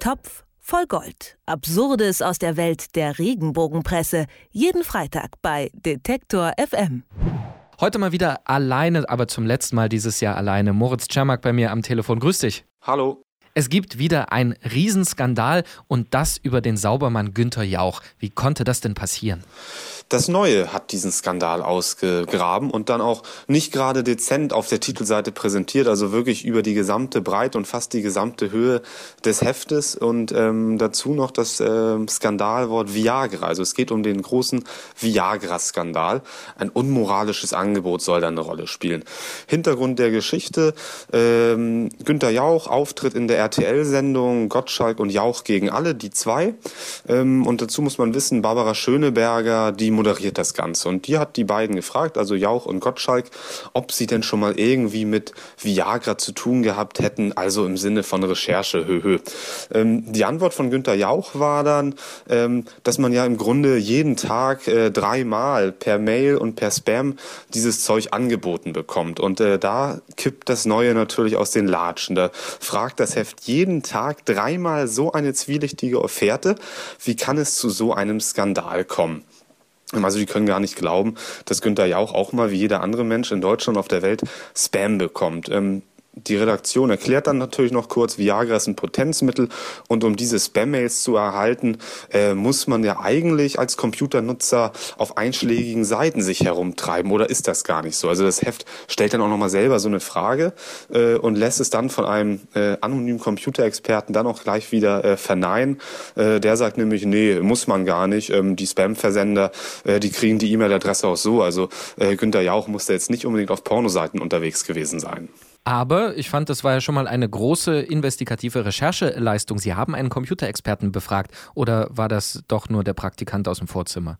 Topf voll Gold. Absurdes aus der Welt der Regenbogenpresse. Jeden Freitag bei Detektor FM. Heute mal wieder alleine, aber zum letzten Mal dieses Jahr alleine. Moritz Czermak bei mir am Telefon. Grüß dich. Hallo. Es gibt wieder einen Riesenskandal und das über den Saubermann Günther Jauch. Wie konnte das denn passieren? Das Neue hat diesen Skandal ausgegraben und dann auch nicht gerade dezent auf der Titelseite präsentiert, also wirklich über die gesamte Breite und fast die gesamte Höhe des Heftes und ähm, dazu noch das äh, Skandalwort Viagra. Also es geht um den großen Viagra-Skandal. Ein unmoralisches Angebot soll da eine Rolle spielen. Hintergrund der Geschichte, ähm, Günter Jauch, Auftritt in der RTL-Sendung Gottschalk und Jauch gegen alle, die zwei. Ähm, und dazu muss man wissen, Barbara Schöneberger, die moderiert das Ganze. Und die hat die beiden gefragt, also Jauch und Gottschalk, ob sie denn schon mal irgendwie mit Viagra zu tun gehabt hätten, also im Sinne von Recherche, höhö. Ähm, die Antwort von Günter Jauch war dann, ähm, dass man ja im Grunde jeden Tag äh, dreimal per Mail und per Spam dieses Zeug angeboten bekommt. Und äh, da kippt das Neue natürlich aus den Latschen. Da fragt das Heft jeden Tag dreimal so eine zwielichtige Offerte. Wie kann es zu so einem Skandal kommen? Also die können gar nicht glauben, dass Günther Jauch auch mal wie jeder andere Mensch in Deutschland auf der Welt Spam bekommt. Ähm, die Redaktion erklärt dann natürlich noch kurz, Viagra ist ein Potenzmittel und um diese Spam-Mails zu erhalten, äh, muss man ja eigentlich als Computernutzer auf einschlägigen Seiten sich herumtreiben oder ist das gar nicht so? Also das Heft stellt dann auch nochmal selber so eine Frage äh, und lässt es dann von einem äh, anonymen Computerexperten dann auch gleich wieder äh, verneinen. Äh, der sagt nämlich, nee, muss man gar nicht. Ähm, die Spam-Versender, äh, die kriegen die E-Mail-Adresse auch so. Also Günter Jauch musste jetzt nicht unbedingt auf Pornoseiten unterwegs gewesen sein. Aber ich fand, das war ja schon mal eine große investigative Rechercheleistung. Sie haben einen Computerexperten befragt oder war das doch nur der Praktikant aus dem Vorzimmer?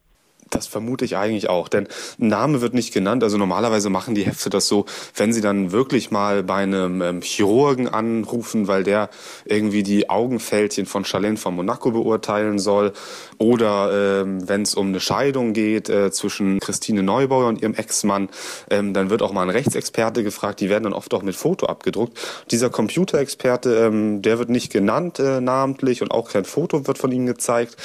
Das vermute ich eigentlich auch, denn Name wird nicht genannt. Also normalerweise machen die Hefte das so, wenn sie dann wirklich mal bei einem ähm, Chirurgen anrufen, weil der irgendwie die Augenfältchen von Charlene von Monaco beurteilen soll, oder ähm, wenn es um eine Scheidung geht äh, zwischen Christine Neubauer und ihrem Ex-Mann, ähm, dann wird auch mal ein Rechtsexperte gefragt. Die werden dann oft auch mit Foto abgedruckt. Dieser Computerexperte, ähm, der wird nicht genannt äh, namentlich und auch kein Foto wird von ihm gezeigt.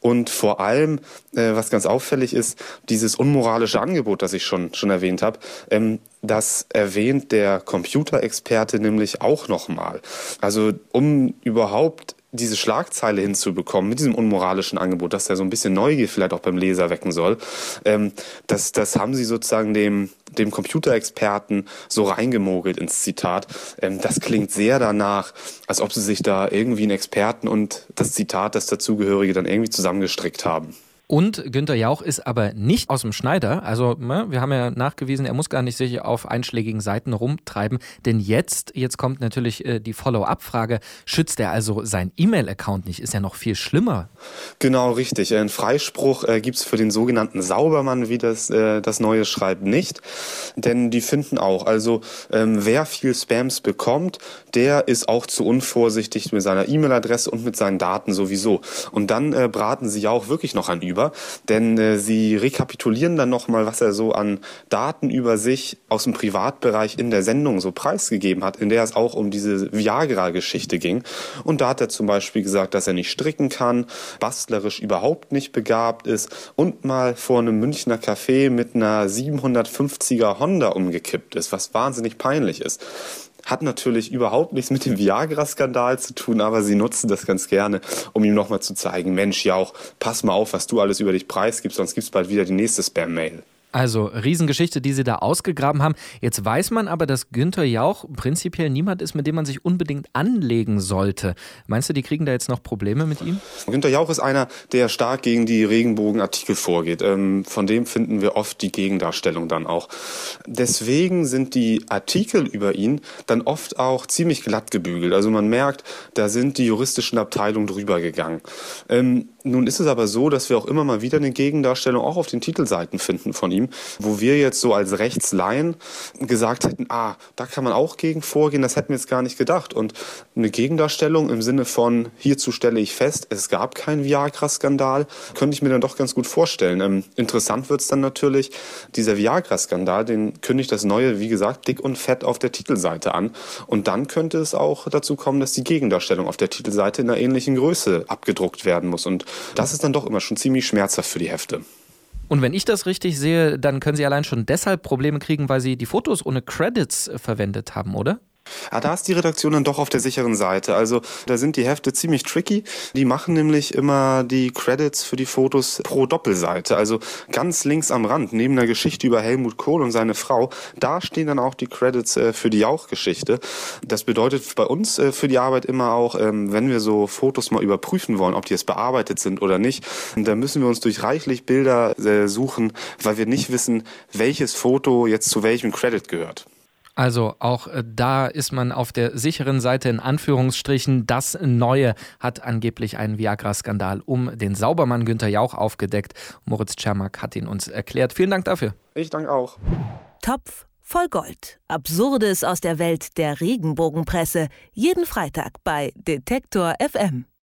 Und vor allem, äh, was ganz auffällig auffällig ist, dieses unmoralische Angebot, das ich schon, schon erwähnt habe, ähm, das erwähnt der Computerexperte nämlich auch nochmal. Also um überhaupt diese Schlagzeile hinzubekommen mit diesem unmoralischen Angebot, dass er so ein bisschen Neugier vielleicht auch beim Leser wecken soll, ähm, das, das haben sie sozusagen dem, dem Computerexperten so reingemogelt ins Zitat. Ähm, das klingt sehr danach, als ob sie sich da irgendwie einen Experten und das Zitat, das dazugehörige, dann irgendwie zusammengestrickt haben. Und Günther Jauch ist aber nicht aus dem Schneider. Also, ne, wir haben ja nachgewiesen, er muss gar nicht sich auf einschlägigen Seiten rumtreiben. Denn jetzt, jetzt kommt natürlich äh, die Follow-up-Frage, schützt er also seinen E-Mail-Account nicht? Ist ja noch viel schlimmer. Genau, richtig. Ein Freispruch äh, gibt es für den sogenannten Saubermann, wie das, äh, das Neue schreibt, nicht. Denn die finden auch, also ähm, wer viel Spams bekommt, der ist auch zu unvorsichtig mit seiner E-Mail-Adresse und mit seinen Daten sowieso. Und dann äh, braten sie ja auch wirklich noch an über drüber, denn äh, sie rekapitulieren dann nochmal, was er so an Daten über sich aus dem Privatbereich in der Sendung so preisgegeben hat, in der es auch um diese Viagra-Geschichte ging. Und da hat er zum Beispiel gesagt, dass er nicht stricken kann, bastlerisch überhaupt nicht begabt ist und mal vor einem Münchner Café mit einer 750er Honda umgekippt ist, was wahnsinnig peinlich ist. Hat natürlich überhaupt nichts mit dem Viagra-Skandal zu tun, aber sie nutzen das ganz gerne, um ihm nochmal zu zeigen, Mensch, ja auch, pass mal auf, was du alles über dich preisgibst, sonst gibt's bald wieder die nächste Spam-Mail. Also Riesengeschichte, die sie da ausgegraben haben. Jetzt weiß man aber, dass Günther Jauch prinzipiell niemand ist, mit dem man sich unbedingt anlegen sollte. Meinst du, die kriegen da jetzt noch Probleme mit ihm? Günther Jauch ist einer, der stark gegen die Regenbogenartikel vorgeht. Ähm, von dem finden wir oft die Gegendarstellung dann auch. Deswegen sind die Artikel über ihn dann oft auch ziemlich glatt gebügelt. Also man merkt, da sind die juristischen Abteilungen drüber gegangen. Ähm, nun ist es aber so, dass wir auch immer mal wieder eine Gegendarstellung auch auf den Titelseiten finden von ihm ihm, wo wir jetzt so als Rechtsleihen gesagt hätten, ah, da kann man auch gegen vorgehen, das hätten wir jetzt gar nicht gedacht. Und eine Gegendarstellung im Sinne von, hierzu stelle ich fest, es gab keinen Viagra-Skandal, könnte ich mir dann doch ganz gut vorstellen. Ähm, interessant wird es dann natürlich, dieser Viagra-Skandal, den kündigt das Neue, wie gesagt, dick und fett auf der Titelseite an. Und dann könnte es auch dazu kommen, dass die Gegendarstellung auf der Titelseite in einer ähnlichen Größe abgedruckt werden muss. Und das ist dann doch immer schon ziemlich schmerzhaft für die Hefte. Und wenn ich das richtig sehe, dann können Sie allein schon deshalb Probleme kriegen, weil Sie die Fotos ohne Credits verwendet haben, oder? Ah, da ist die Redaktion dann doch auf der sicheren Seite. Also da sind die Hefte ziemlich tricky. Die machen nämlich immer die Credits für die Fotos pro Doppelseite. Also ganz links am Rand, neben der Geschichte über Helmut Kohl und seine Frau, da stehen dann auch die Credits äh, für die Jauch-Geschichte. Das bedeutet bei uns äh, für die Arbeit immer auch, ähm, wenn wir so Fotos mal überprüfen wollen, ob die jetzt bearbeitet sind oder nicht, da müssen wir uns durch reichlich Bilder äh, suchen, weil wir nicht wissen, welches Foto jetzt zu welchem Credit gehört. Also auch äh, da ist man auf der sicheren Seite in Anführungsstrichen. Das Neue hat angeblich einen Viagra-Skandal um den Saubermann Günther Jauch aufgedeckt. Moritz Czermak hat ihn uns erklärt. Vielen Dank dafür. Ich danke auch. Topf voll Gold. Absurdes aus der Welt der Regenbogenpresse. Jeden Freitag bei Detektor FM.